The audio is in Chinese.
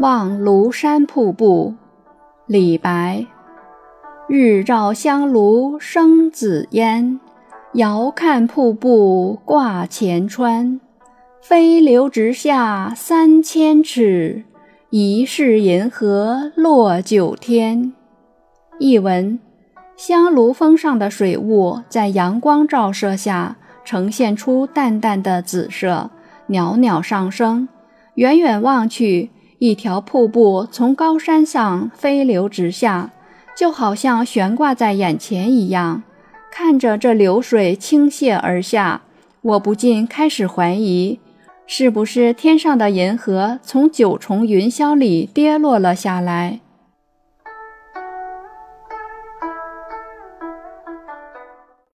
望庐山瀑布，李白。日照香炉生紫烟，遥看瀑布挂前川。飞流直下三千尺，疑是银河落九天。译文：香炉峰上的水雾在阳光照射下，呈现出淡淡的紫色，袅袅上升。远远望去，一条瀑布从高山上飞流直下，就好像悬挂在眼前一样。看着这流水倾泻而下，我不禁开始怀疑，是不是天上的银河从九重云霄里跌落了下来？